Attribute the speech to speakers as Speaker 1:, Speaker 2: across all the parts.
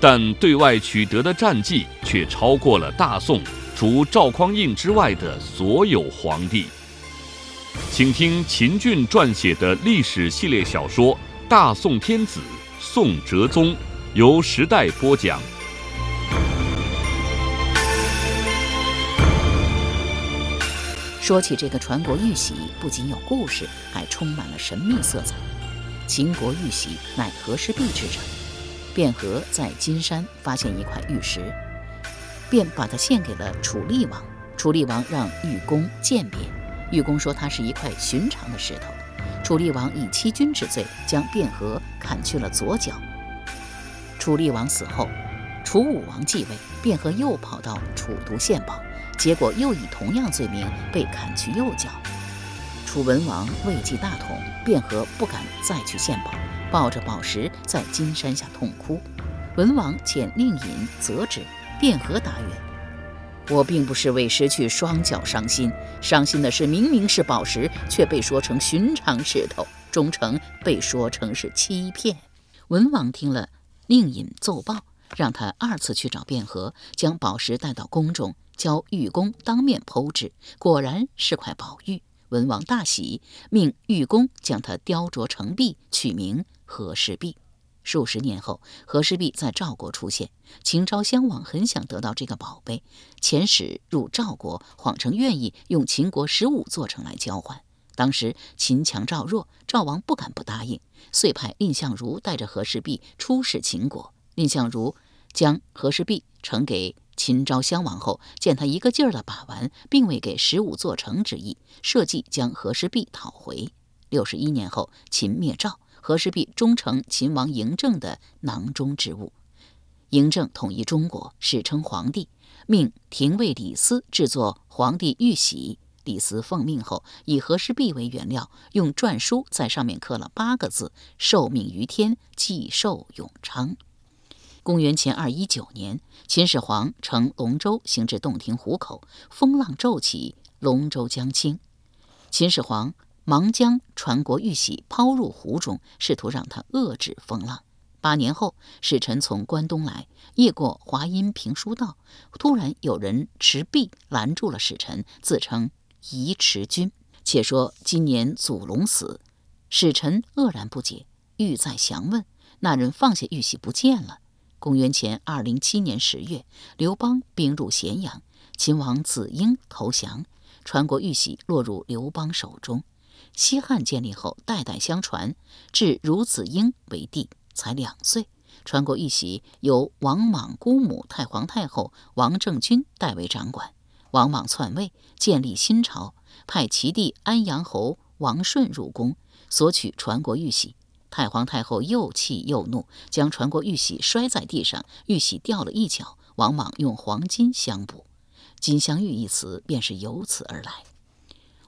Speaker 1: 但对外取得的战绩却超过了大宋除赵匡胤之外的所有皇帝。请听秦俊撰写的历史系列小说《大宋天子·宋哲宗》，由时代播讲。
Speaker 2: 说起这个传国玉玺，不仅有故事，还充满了神秘色彩。秦国玉玺乃和氏璧制成，卞和在金山发现一块玉石，便把它献给了楚厉王。楚厉王让玉工鉴别，玉工说它是一块寻常的石头。楚厉王以欺君之罪，将卞和砍去了左脚。楚厉王死后，楚武王继位，卞和又跑到楚都献宝。结果又以同样罪名被砍去右脚。楚文王位极大统，卞和不敢再去献宝，抱着宝石在金山下痛哭。文王遣令尹责之，卞和答曰：“我并不是为失去双脚伤心，伤心的是明明是宝石，却被说成寻常石头，忠诚被说成是欺骗。”文王听了，令尹奏报，让他二次去找卞和，将宝石带到宫中。教玉工当面剖制，果然是块宝玉。文王大喜，命玉工将它雕琢成璧，取名和氏璧。数十年后，和氏璧在赵国出现。秦昭襄王很想得到这个宝贝，遣使入赵国，谎称愿意用秦国十五座城来交换。当时秦强赵弱，赵王不敢不答应，遂派蔺相如带着和氏璧出使秦国。蔺相如将和氏璧呈给。秦昭襄王后见他一个劲儿地把玩，并未给十五座城之意，设计将和氏璧讨回。六十一年后，秦灭赵，和氏璧终成秦王嬴政的囊中之物。嬴政统一中国，史称皇帝，命廷尉李斯制作皇帝玉玺。李斯奉命后，以和氏璧为原料，用篆书在上面刻了八个字：“受命于天，既寿永昌。”公元前二一九年，秦始皇乘龙舟行至洞庭湖口，风浪骤起，龙舟将倾。秦始皇忙将传国玉玺抛入湖中，试图让他遏制风浪。八年后，使臣从关东来，夜过华阴平书道，突然有人持璧拦住了使臣，自称宜迟君。且说今年祖龙死，使臣愕然不解，欲再详问，那人放下玉玺不见了。公元前二零七年十月，刘邦兵入咸阳，秦王子婴投降，传国玉玺落入刘邦手中。西汉建立后，代代相传，至孺子婴为帝，才两岁。传国玉玺由王莽姑母太皇太后王政君代为掌管。王莽篡位，建立新朝，派其弟安阳侯王顺入宫，索取传国玉玺。太皇太后又气又怒，将传国玉玺摔在地上，玉玺掉了一角。王莽用黄金相补，“金镶玉”一词便是由此而来。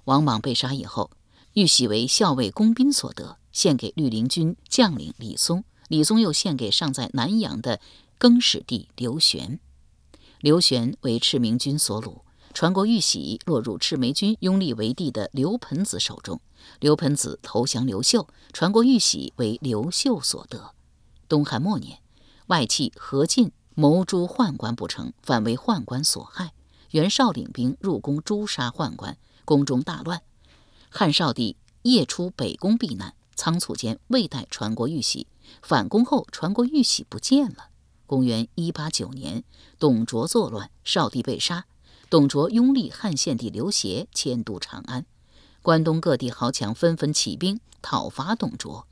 Speaker 2: 王莽被杀以后，玉玺为校尉公宾所得，献给绿林军将领李松。李松又献给尚在南阳的更始帝刘玄。刘玄为赤明军所虏。传国玉玺落入赤眉军拥立为帝的刘盆子手中，刘盆子投降刘秀，传国玉玺为刘秀所得。东汉末年，外戚何进谋诛宦官不成，反为宦官所害。袁绍领兵入宫诛杀宦官，宫中大乱。汉少帝夜出北宫避难，仓促间未带传国玉玺，返宫后传国玉玺不见了。公元一八九年，董卓作乱，少帝被杀。董卓拥立汉献帝刘协迁都长安，关东各地豪强纷纷起兵讨伐董卓。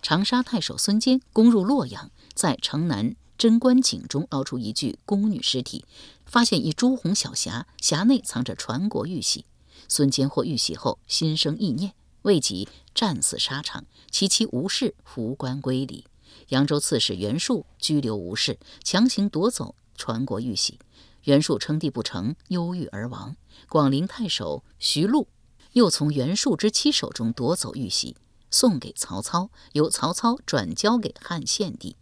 Speaker 2: 长沙太守孙坚攻入洛阳，在城南贞观井中捞出一具宫女尸体，发现一朱红小匣，匣内藏着传国玉玺。孙坚获玉玺后，心生意念，为己战死沙场，其妻吴氏扶棺归里。扬州刺史袁术拘留吴氏，强行夺走传国玉玺。袁术称帝不成，忧郁而亡。广陵太守徐禄又从袁术之妻手中夺走玉玺，送给曹操，由曹操转交给汉献帝。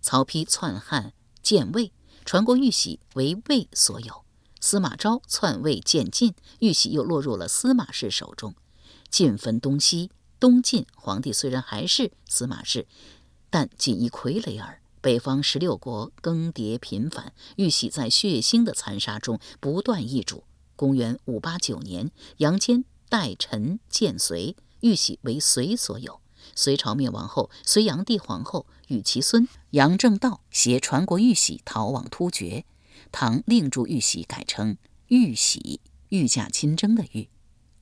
Speaker 2: 曹丕篡汉建魏，传国玉玺为魏所有。司马昭篡位建晋，玉玺又落入了司马氏手中。晋分东西，东晋皇帝虽然还是司马氏，但仅一傀儡耳。北方十六国更迭频繁，玉玺在血腥的残杀中不断易主。公元五八九年，杨坚代臣建隋，玉玺为隋所有。隋朝灭亡后，隋炀帝皇后与其孙杨正道携传国玉玺逃往突厥，唐另铸玉玺改称玉玺，御驾亲征的玉。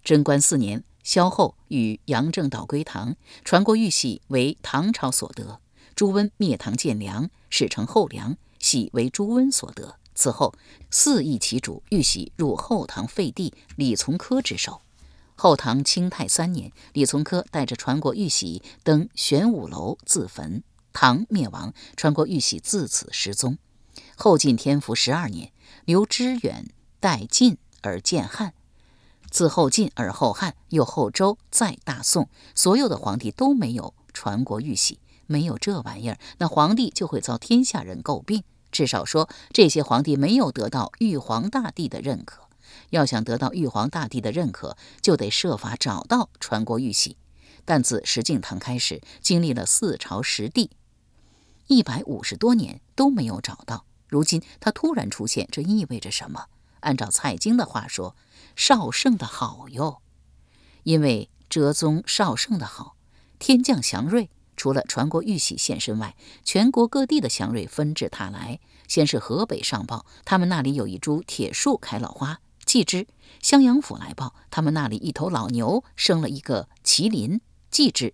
Speaker 2: 贞观四年，萧后与杨正道归唐，传国玉玺为唐朝所得。朱温灭唐建梁，史称后梁，玺为朱温所得。此后，四易其主，玉玺入后唐废帝李从珂之手。后唐清泰三年，李从珂带着传国玉玺登玄武楼自焚。唐灭亡，传国玉玺自此失踪。后晋天福十二年，刘知远代晋而建汉。自后晋而后汉，又后周，再大宋，所有的皇帝都没有传国玉玺。没有这玩意儿，那皇帝就会遭天下人诟病。至少说，这些皇帝没有得到玉皇大帝的认可。要想得到玉皇大帝的认可，就得设法找到传国玉玺。但自石敬瑭开始，经历了四朝十帝，一百五十多年都没有找到。如今他突然出现，这意味着什么？按照蔡京的话说，绍圣的好哟。因为哲宗绍圣的好，天降祥瑞。除了传国玉玺现身外，全国各地的祥瑞纷至沓来。先是河北上报，他们那里有一株铁树开了花；继之，襄阳府来报，他们那里一头老牛生了一个麒麟；继之，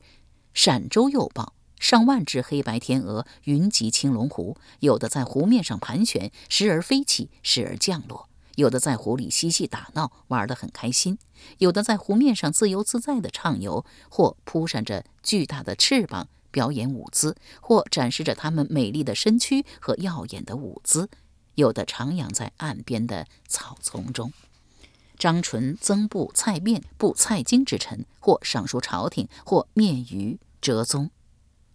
Speaker 2: 陕州又报，上万只黑白天鹅云集青龙湖，有的在湖面上盘旋，时而飞起，时而降落；有的在湖里嬉戏打闹，玩得很开心；有的在湖面上自由自在地畅游，或扑扇着巨大的翅膀。表演舞姿，或展示着他们美丽的身躯和耀眼的舞姿，有的徜徉在岸边的草丛中。张纯、曾布、蔡卞布蔡京之臣，或上书朝廷，或面于哲宗。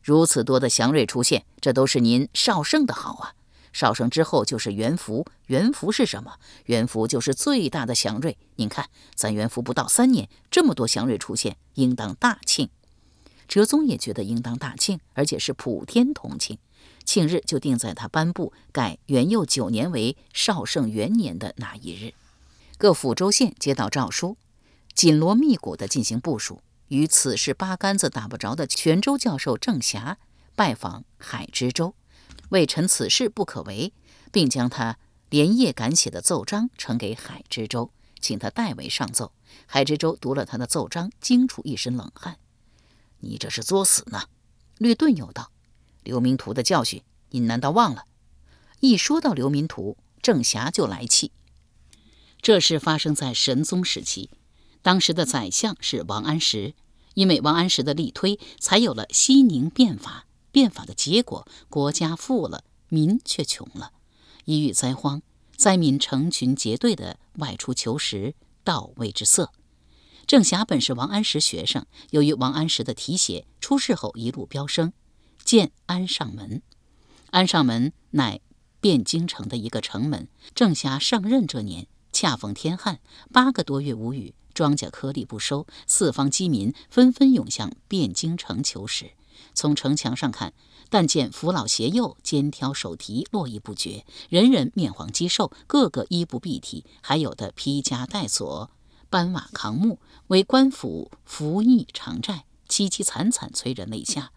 Speaker 2: 如此多的祥瑞出现，这都是您少圣的好啊！少圣之后就是元福，元福是什么？元福就是最大的祥瑞。您看，咱元福不到三年，这么多祥瑞出现，应当大庆。哲宗也觉得应当大庆，而且是普天同庆，庆日就定在他颁布改元佑九年为少圣元年的那一日。各府州县接到诏书，紧锣密鼓地进行部署。与此事八竿子打不着的泉州教授郑霞拜访海知州，为臣此事不可为，并将他连夜赶写的奏章呈给海知州，请他代为上奏。海知州读了他的奏章，惊出一身冷汗。你这是作死呢！略顿又道：“刘明图的教训，你难道忘了？”一说到刘明图，郑侠就来气。这事发生在神宗时期，当时的宰相是王安石，因为王安石的力推，才有了西宁变法。变法的结果，国家富了，民却穷了。一遇灾荒，灾民成群结队的外出求食，到位之色。郑侠本是王安石学生，由于王安石的提携，出仕后一路飙升，建安上门。安上门乃汴京城的一个城门。郑侠上任这年，恰逢天旱，八个多月无雨，庄稼颗粒不收，四方饥民纷纷涌向汴京城求食。从城墙上看，但见扶老携幼、肩挑手提，络绎不绝，人人面黄肌瘦，个个衣不蔽体，还有的披枷带锁。搬瓦扛木，为官府服役偿债，凄凄惨惨，催人泪下。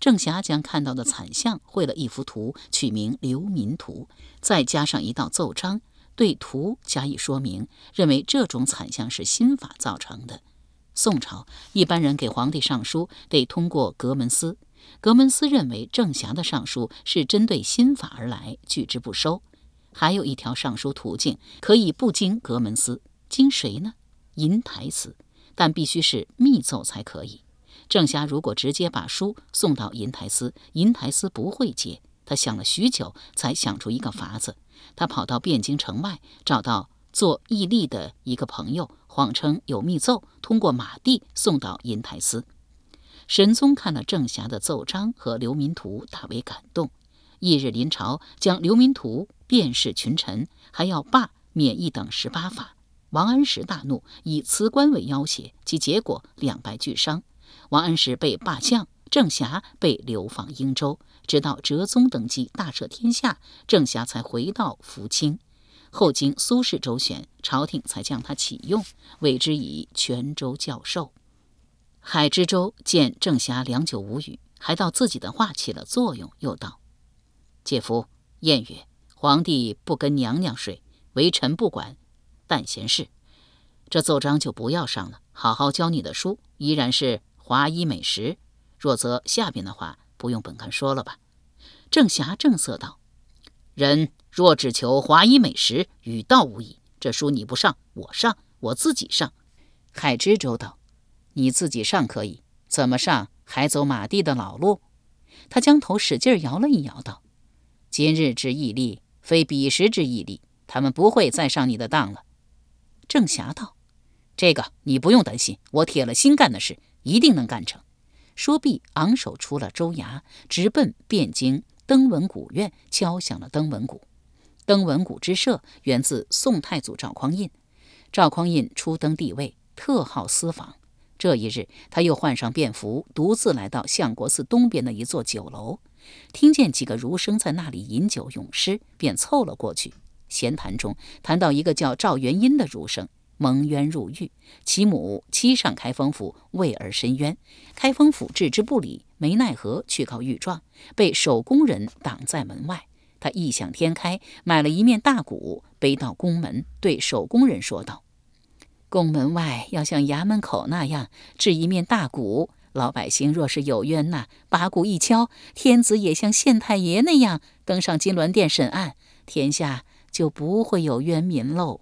Speaker 2: 郑侠将看到的惨象绘了一幅图，取名《流民图》，再加上一道奏章，对图加以说明，认为这种惨象是新法造成的。宋朝一般人给皇帝上书，得通过阁门司，阁门司认为郑侠的上书是针对新法而来，拒之不收。还有一条上书途径，可以不经阁门司，经谁呢？银台司，但必须是密奏才可以。郑霞如果直接把书送到银台司，银台司不会接。他想了许久，才想出一个法子。他跑到汴京城外，找到做义吏的一个朋友，谎称有密奏，通过马蒂送到银台司。神宗看了郑霞的奏章和流民图，大为感动。翌日临朝，将流民图遍示群臣，还要罢免一等十八法。王安石大怒，以辞官为要挟，其结果两败俱伤。王安石被罢相，郑侠被流放英州，直到哲宗登基大赦天下，郑侠才回到福清。后经苏轼周旋，朝廷才将他启用，委之以泉州教授。海知州见郑侠良久无语，还道自己的话起了作用，又道：“姐夫，谚曰：皇帝不跟娘娘睡，为臣不管，但闲事。这奏章就不要上了，好好教你的书，依然是华衣美食。若则下边的话，不用本官说了吧？”郑霞正色道：“人若只求华衣美食，与道无异。这书你不上，我上，我自己上。”海知州道。你自己上可以，怎么上还走马地的老路？他将头使劲摇了一摇，道：“今日之毅力，非彼时之毅力，他们不会再上你的当了。”郑霞道：“这个你不用担心，我铁了心干的事，一定能干成。”说毕，昂首出了州衙，直奔汴京登闻古院，敲响了登闻鼓。登闻鼓之设源自宋太祖赵匡胤。赵匡胤初登帝位，特好私访。这一日，他又换上便服，独自来到相国寺东边的一座酒楼，听见几个儒生在那里饮酒咏诗，便凑了过去。闲谈中，谈到一个叫赵元殷的儒生蒙冤入狱，其母妻上开封府为儿申冤，开封府置之不理，没奈何去告御状，被守宫人挡在门外。他异想天开，买了一面大鼓，背到宫门，对守宫人说道。宫门外要像衙门口那样置一面大鼓，老百姓若是有冤呐，把鼓一敲，天子也像县太爷那样登上金銮殿审案，天下就不会有冤民喽。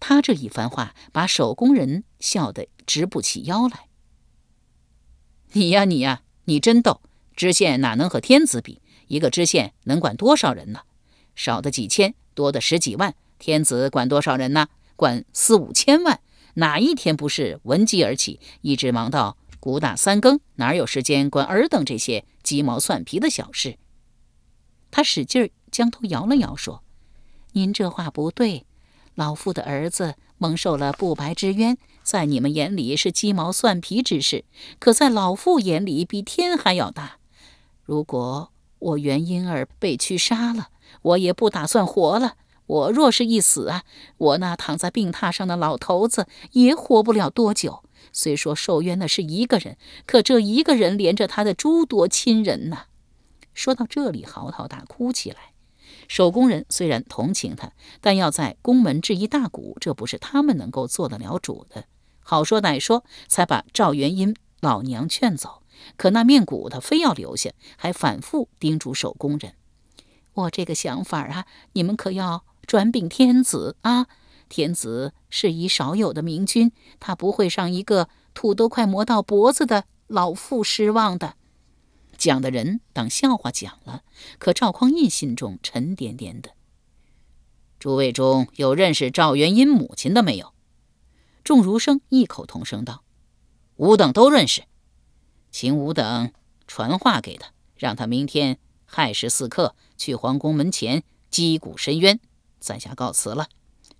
Speaker 2: 他这一番话，把守工人笑得直不起腰来。你呀，你呀，你真逗！知县哪能和天子比？一个知县能管多少人呢？少的几千，多的十几万，天子管多少人呢？管四五千万，哪一天不是闻鸡而起，一直忙到鼓打三更，哪有时间管尔等这些鸡毛蒜皮的小事？他使劲儿将头摇了摇，说：“您这话不对。老夫的儿子蒙受了不白之冤，在你们眼里是鸡毛蒜皮之事，可在老夫眼里比天还要大。如果我元婴儿被驱杀了，我也不打算活了。”我若是一死啊，我那躺在病榻上的老头子也活不了多久。虽说受冤的是一个人，可这一个人连着他的诸多亲人呢。说到这里，嚎啕大哭起来。守宫人虽然同情他，但要在宫门置一大鼓，这不是他们能够做得了主的。好说歹说，才把赵元英老娘劝走。可那面鼓他非要留下，还反复叮嘱守宫人：“我这个想法啊，你们可要。”转禀天子啊！天子是一少有的明君，他不会让一个土都快磨到脖子的老妇失望的。讲的人当笑话讲了，可赵匡胤心中沉甸甸的。诸位中有认识赵元英母亲的没有？众儒生异口同声道：“吾等都认识，请吾等传话给他，让他明天亥时四刻去皇宫门前击鼓申冤。”在下告辞了。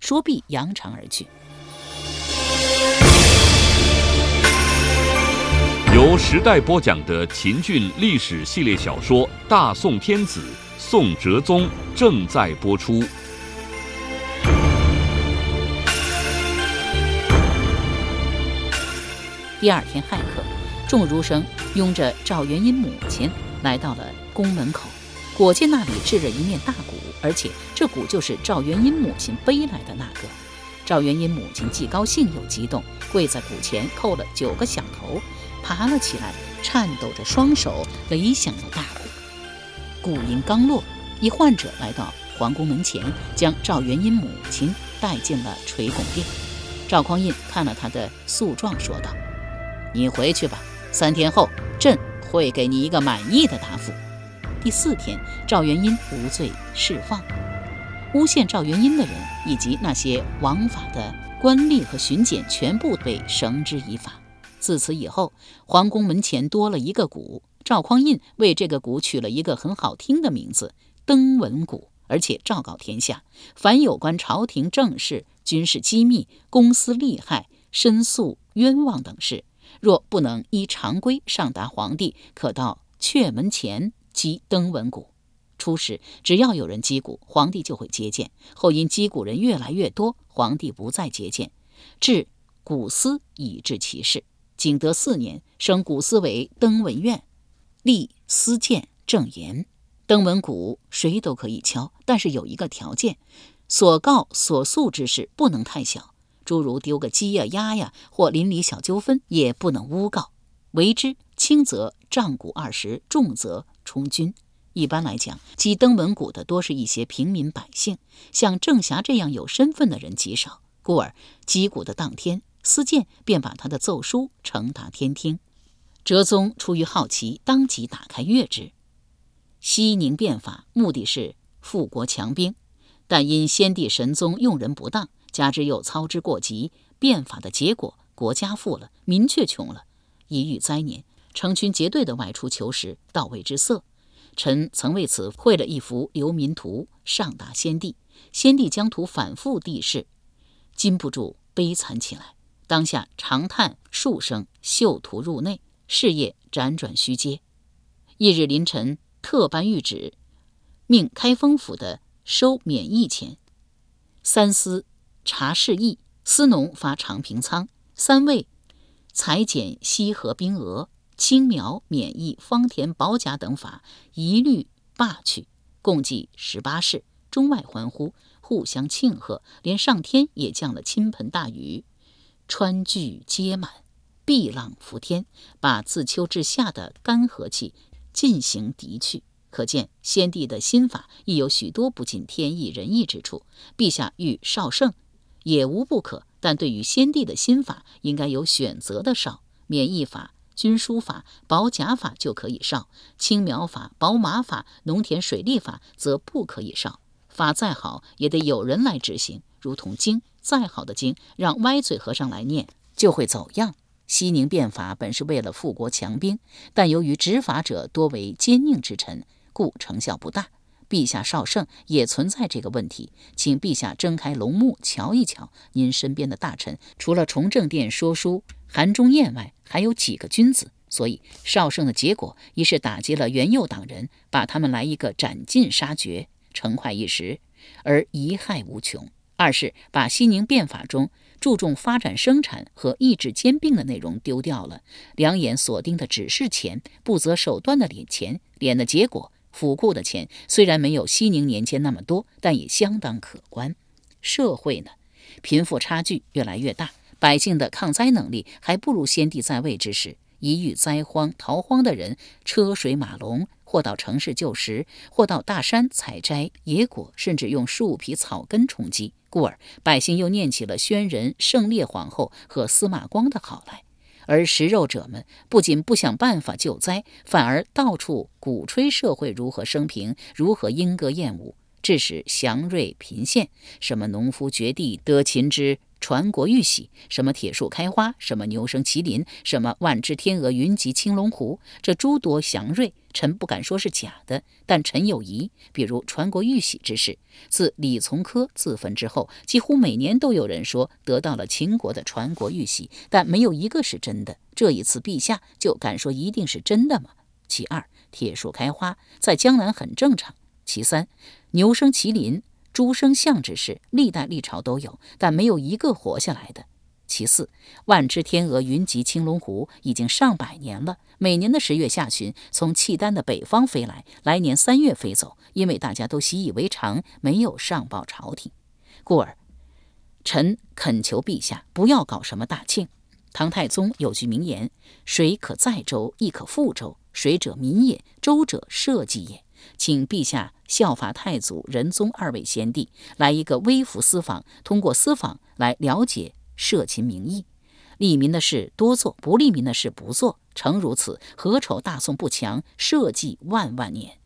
Speaker 2: 说毕，扬长而去。
Speaker 1: 由时代播讲的秦俊历史系列小说《大宋天子·宋哲宗》正在播出。
Speaker 2: 第二天亥刻，众儒生拥着赵元英母亲来到了宫门口。果见那里置着一面大鼓，而且这鼓就是赵元英母亲背来的那个。赵元英母亲既高兴又激动，跪在鼓前叩了九个响头，爬了起来，颤抖着双手擂响了大鼓。鼓音刚落，一患者来到皇宫门前，将赵元英母亲带进了垂拱殿。赵匡胤看了他的诉状，说道：“你回去吧，三天后，朕会给你一个满意的答复。第四天，赵元英无罪释放。诬陷赵元英的人以及那些枉法的官吏和巡检全部被绳之以法。自此以后，皇宫门前多了一个鼓。赵匡胤为这个鼓取了一个很好听的名字——登闻鼓，而且昭告天下：凡有关朝廷政事、军事机密、公私利害、申诉冤枉等事，若不能依常规上达皇帝，可到阙门前击登闻鼓。初时，只要有人击鼓，皇帝就会接见；后因击鼓人越来越多，皇帝不再接见，至鼓司以治其事。景德四年，升古司为登闻院，立司谏正言。登闻鼓谁都可以敲，但是有一个条件：所告所诉之事不能太小，诸如丢个鸡呀、鸭呀，或邻里小纠纷，也不能诬告。为之轻则杖鼓二十，重则充军。一般来讲，击登闻鼓的多是一些平民百姓，像郑侠这样有身份的人极少。故而击鼓的当天，司谏便把他的奏书呈达天听。哲宗出于好奇，当即打开阅之。西宁变法目的是富国强兵，但因先帝神宗用人不当，加之又操之过急，变法的结果，国家富了，民却穷了。一遇灾年，成群结队的外出求食，到位之色。臣曾为此绘了一幅流民图，上达先帝。先帝将图反复地视，禁不住悲惨起来。当下长叹数声，袖图入内，事业辗转虚接。翌日凌晨，特颁谕旨，命开封府的收免役钱。三司查事役，司农发长平仓，三位裁减西河兵额。青苗免役、方田保甲等法一律罢去，共计十八事，中外欢呼，互相庆贺，连上天也降了倾盆大雨，川聚皆满，碧浪浮天，把自秋至夏的干涸气尽行涤去。可见先帝的新法亦有许多不尽天意人意之处。陛下欲少圣，也无不可，但对于先帝的新法，应该有选择的少免役法。军书法、保甲法就可以上，青苗法、保马法、农田水利法则不可以上。法再好，也得有人来执行。如同经，再好的经，让歪嘴和尚来念，就会走样。西宁变法本是为了富国强兵，但由于执法者多为奸佞之臣，故成效不大。陛下少圣也存在这个问题，请陛下睁开龙目瞧一瞧，您身边的大臣，除了崇政殿说书。韩忠彦外还有几个君子，所以少圣的结果一是打击了元佑党人，把他们来一个斩尽杀绝，成快一时，而贻害无穷；二是把西宁变法中注重发展生产和抑制兼并的内容丢掉了，两眼锁定的只是钱，不择手段的敛钱，敛的结果，府库的钱虽然没有西宁年间那么多，但也相当可观。社会呢，贫富差距越来越大。百姓的抗灾能力还不如先帝在位之时。一遇灾荒逃荒的人，车水马龙，或到城市救食，或到大山采摘野果，甚至用树皮、草根充饥。故而百姓又念起了宣仁、圣烈皇后和司马光的好来。而食肉者们不仅不想办法救灾，反而到处鼓吹社会如何升平，如何莺歌燕舞，致使祥瑞频现。什么农夫掘地得秦之。传国玉玺，什么铁树开花，什么牛生麒麟，什么万只天鹅云集青龙湖，这诸多祥瑞，臣不敢说是假的，但臣有疑。比如传国玉玺之事，自李从珂自焚之后，几乎每年都有人说得到了秦国的传国玉玺，但没有一个是真的。这一次，陛下就敢说一定是真的吗？其二，铁树开花在江南很正常。其三，牛生麒麟。诸生相之事，历代历朝都有，但没有一个活下来的。其四，万只天鹅云集青龙湖，已经上百年了。每年的十月下旬，从契丹的北方飞来，来年三月飞走，因为大家都习以为常，没有上报朝廷。故而，臣恳求陛下不要搞什么大庆。唐太宗有句名言：“水可载舟，亦可覆舟。水者民也，舟者社稷也。”请陛下效法太祖、仁宗二位先帝，来一个微服私访，通过私访来了解社情民意。利民的事多做，不利民的事不做。诚如此，何愁大宋不强？社稷万万年。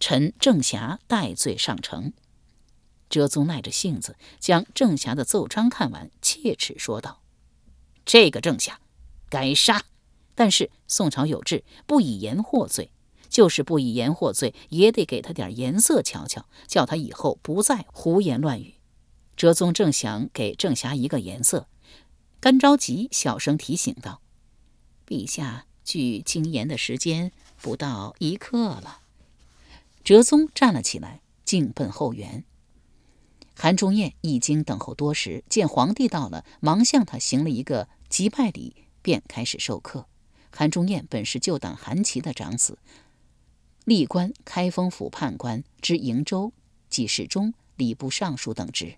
Speaker 2: 臣郑侠戴罪上呈。哲宗耐着性子将郑侠的奏章看完，切齿说道：“这个郑侠，该杀。但是宋朝有制，不以言获罪。就是不以言获罪，也得给他点颜色瞧瞧，叫他以后不再胡言乱语。”哲宗正想给郑侠一个颜色，干着急小声提醒道：“陛下距经言的时间不到一刻了。”哲宗站了起来，径奔后园。韩忠彦已经等候多时，见皇帝到了，忙向他行了一个急拜礼，便开始授课。韩忠彦本是旧党韩琦的长子，历官开封府判官，知瀛州记事中、礼部尚书等职。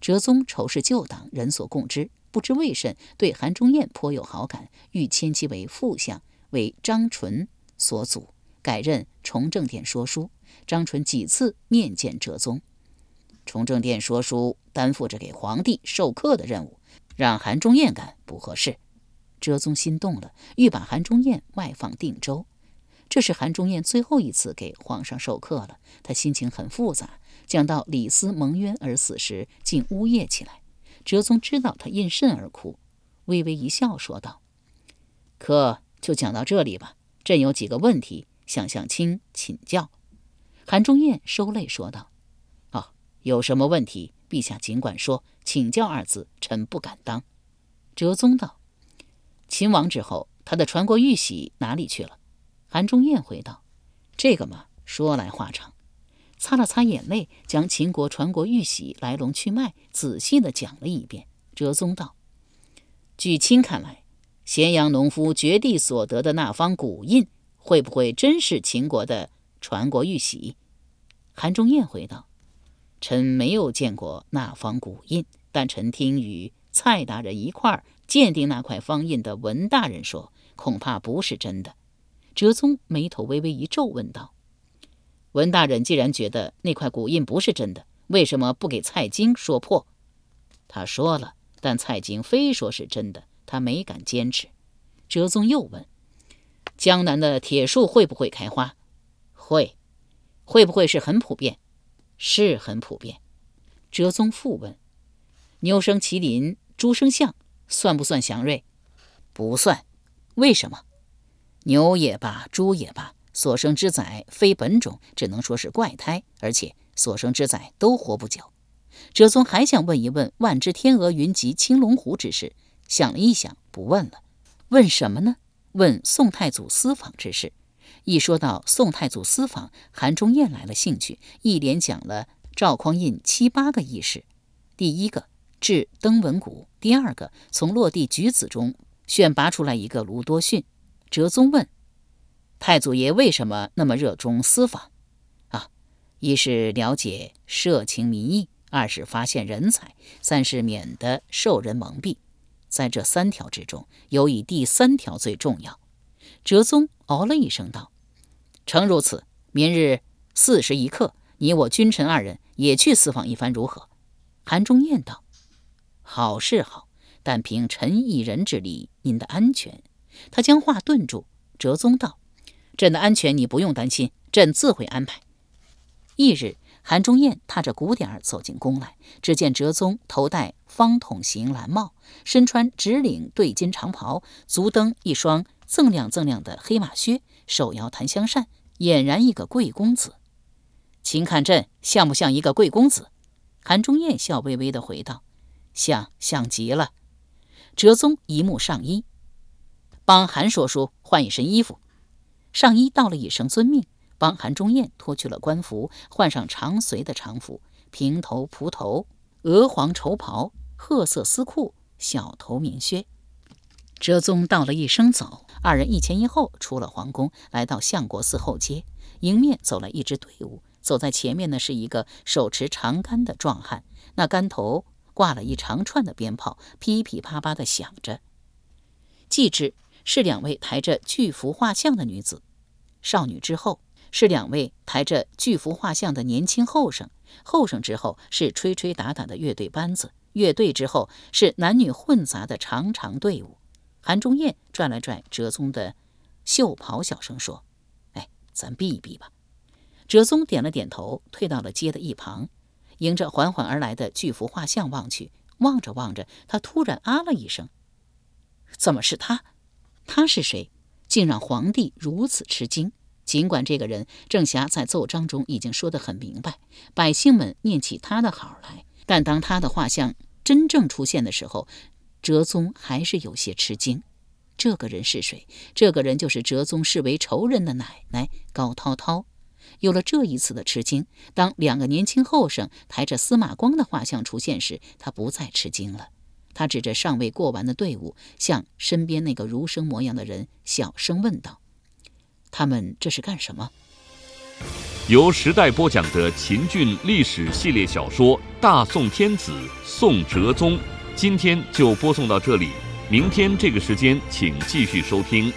Speaker 2: 哲宗仇视旧党，人所共知，不知为甚，对韩忠彦颇有好感，欲迁其为副相，为张纯所阻，改任崇政殿说书。张纯几次面见哲宗，崇政殿说书担负着给皇帝授课的任务，让韩忠彦干不合适。哲宗心动了，欲把韩忠彦外放定州。这是韩忠彦最后一次给皇上授课了，他心情很复杂。讲到李斯蒙冤而死时，竟呜咽起来。哲宗知道他因甚而哭，微微一笑，说道：“课就讲到这里吧。朕有几个问题想向卿请教。”韩忠彦收泪说道：“哦，有什么问题，陛下尽管说。请教二字，臣不敢当。”哲宗道：“秦王之后，他的传国玉玺哪里去了？”韩忠彦回道：“这个嘛，说来话长。”擦了擦眼泪，将秦国传国玉玺来龙去脉仔细地讲了一遍。哲宗道：“据卿看来，咸阳农夫掘地所得的那方古印，会不会真是秦国的？”传国玉玺，韩忠彦回道：“臣没有见过那方古印，但臣听与蔡大人一块鉴定那块方印的文大人说，恐怕不是真的。”哲宗眉头微微一皱，问道：“文大人既然觉得那块古印不是真的，为什么不给蔡京说破？”他说了，但蔡京非说是真的，他没敢坚持。哲宗又问：“江南的铁树会不会开花？”会，会不会是很普遍？是很普遍。哲宗复问：“牛生麒麟，猪生象，算不算祥瑞？”不算。为什么？牛也罢，猪也罢，所生之崽非本种，只能说是怪胎，而且所生之崽都活不久。哲宗还想问一问万只天鹅云集青龙湖之事，想了一想，不问了。问什么呢？问宋太祖私访之事。一说到宋太祖私访，韩忠彦来了兴趣，一连讲了赵匡胤七八个轶事。第一个至登文谷，第二个从落地举子中选拔出来一个卢多逊。哲宗问：太祖爷为什么那么热衷私访？啊，一是了解社情民意，二是发现人才，三是免得受人蒙蔽。在这三条之中，尤以第三条最重要。哲宗哦了一声道。诚如此，明日巳时一刻，你我君臣二人也去私访一番，如何？韩忠彦道：“好是好，但凭臣一人之力，您的安全。”他将话顿住。哲宗道：“朕的安全你不用担心，朕自会安排。”翌日，韩忠彦踏着鼓点儿走进宫来，只见哲宗头戴方筒形蓝帽，身穿直领对襟长袍，足蹬一双锃亮锃亮的黑马靴，手摇檀香扇。俨然一个贵公子，请看朕像不像一个贵公子？韩忠彦笑微微的回道：“像，像极了。”哲宗一目上衣，帮韩说叔，换一身衣服。上衣道了一声遵命，帮韩忠彦脱去了官服，换上长随的常服，平头蒲头，鹅黄绸袍，褐色丝裤，小头棉靴。哲宗道了一声走。二人一前一后出了皇宫，来到相国寺后街，迎面走来一支队伍。走在前面的是一个手持长杆的壮汉，那杆头挂了一长串的鞭炮，噼噼啪啪地响着。继之是两位抬着巨幅画像的女子，少女之后是两位抬着巨幅画像的年轻后生，后生之后是吹吹打打的乐队班子，乐队之后是男女混杂的长长队伍。韩忠燕拽了拽哲宗的袖袍，小声说：“哎，咱避一避吧。”哲宗点了点头，退到了街的一旁，迎着缓缓而来的巨幅画像望去。望着望着，他突然啊了一声：“怎么是他？他是谁？竟让皇帝如此吃惊？尽管这个人郑侠在奏章中已经说得很明白，百姓们念起他的好来，但当他的画像真正出现的时候，哲宗还是有些吃惊。这个人是谁？这个人就是哲宗视为仇人的奶奶高涛涛。”有了这一次的吃惊，当两个年轻后生抬着司马光的画像出现时，他不再吃惊了。他指着尚未过完的队伍，向身边那个儒生模样的人小声问道：“他们这是干什么？”
Speaker 1: 由时代播讲的秦俊历史系列小说《大宋天子宋哲宗》，今天就播送到这里。明天这个时间，请继续收听。